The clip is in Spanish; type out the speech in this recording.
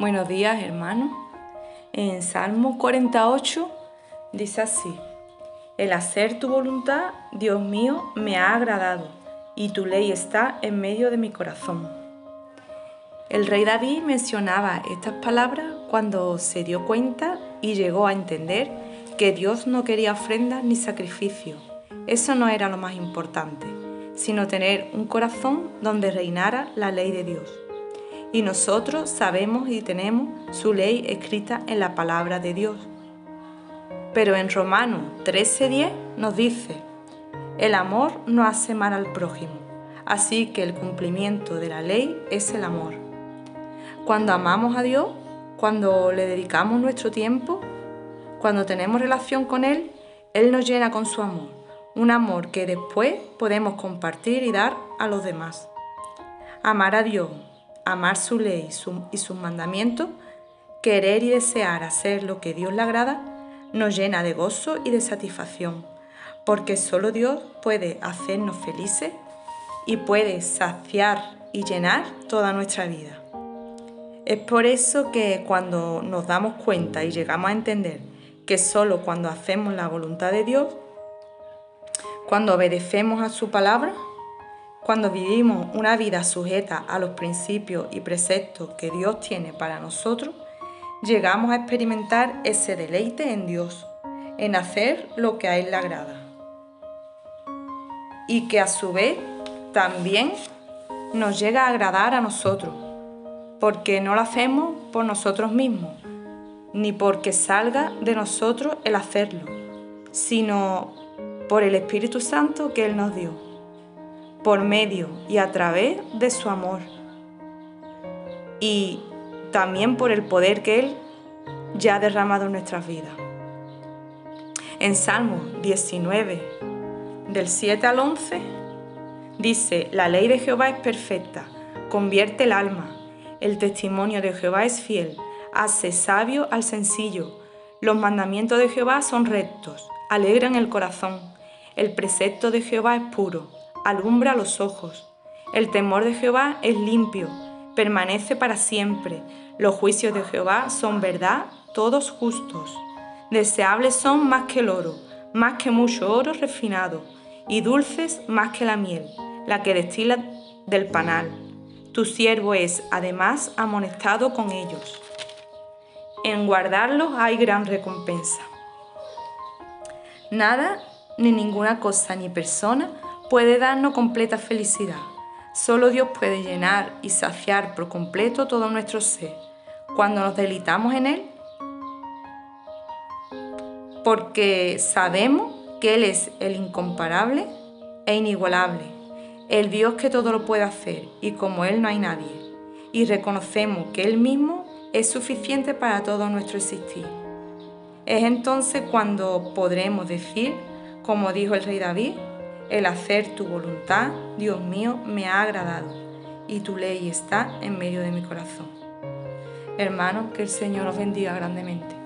Buenos días, hermanos. En Salmo 48 dice así, El hacer tu voluntad, Dios mío, me ha agradado, y tu ley está en medio de mi corazón. El rey David mencionaba estas palabras cuando se dio cuenta y llegó a entender que Dios no quería ofrendas ni sacrificios. Eso no era lo más importante, sino tener un corazón donde reinara la ley de Dios y nosotros sabemos y tenemos su ley escrita en la palabra de Dios. Pero en Romanos 13:10 nos dice, el amor no hace mal al prójimo, así que el cumplimiento de la ley es el amor. Cuando amamos a Dios, cuando le dedicamos nuestro tiempo, cuando tenemos relación con Él, Él nos llena con su amor, un amor que después podemos compartir y dar a los demás. Amar a Dios amar su ley y sus mandamientos, querer y desear hacer lo que Dios le agrada, nos llena de gozo y de satisfacción, porque solo Dios puede hacernos felices y puede saciar y llenar toda nuestra vida. Es por eso que cuando nos damos cuenta y llegamos a entender que solo cuando hacemos la voluntad de Dios, cuando obedecemos a su palabra, cuando vivimos una vida sujeta a los principios y preceptos que Dios tiene para nosotros, llegamos a experimentar ese deleite en Dios, en hacer lo que a Él le agrada. Y que a su vez también nos llega a agradar a nosotros, porque no lo hacemos por nosotros mismos, ni porque salga de nosotros el hacerlo, sino por el Espíritu Santo que Él nos dio por medio y a través de su amor. Y también por el poder que Él ya ha derramado en nuestras vidas. En Salmo 19, del 7 al 11, dice, la ley de Jehová es perfecta, convierte el alma, el testimonio de Jehová es fiel, hace sabio al sencillo, los mandamientos de Jehová son rectos, alegran el corazón, el precepto de Jehová es puro alumbra los ojos. El temor de Jehová es limpio, permanece para siempre. Los juicios de Jehová son verdad, todos justos. Deseables son más que el oro, más que mucho oro refinado, y dulces más que la miel, la que destila del panal. Tu siervo es, además, amonestado con ellos. En guardarlos hay gran recompensa. Nada, ni ninguna cosa, ni persona puede darnos completa felicidad. Solo Dios puede llenar y saciar por completo todo nuestro ser cuando nos delitamos en Él, porque sabemos que Él es el incomparable e inigualable, el Dios que todo lo puede hacer y como Él no hay nadie, y reconocemos que Él mismo es suficiente para todo nuestro existir. Es entonces cuando podremos decir, como dijo el rey David, el hacer tu voluntad, Dios mío, me ha agradado y tu ley está en medio de mi corazón. Hermanos, que el Señor os bendiga grandemente.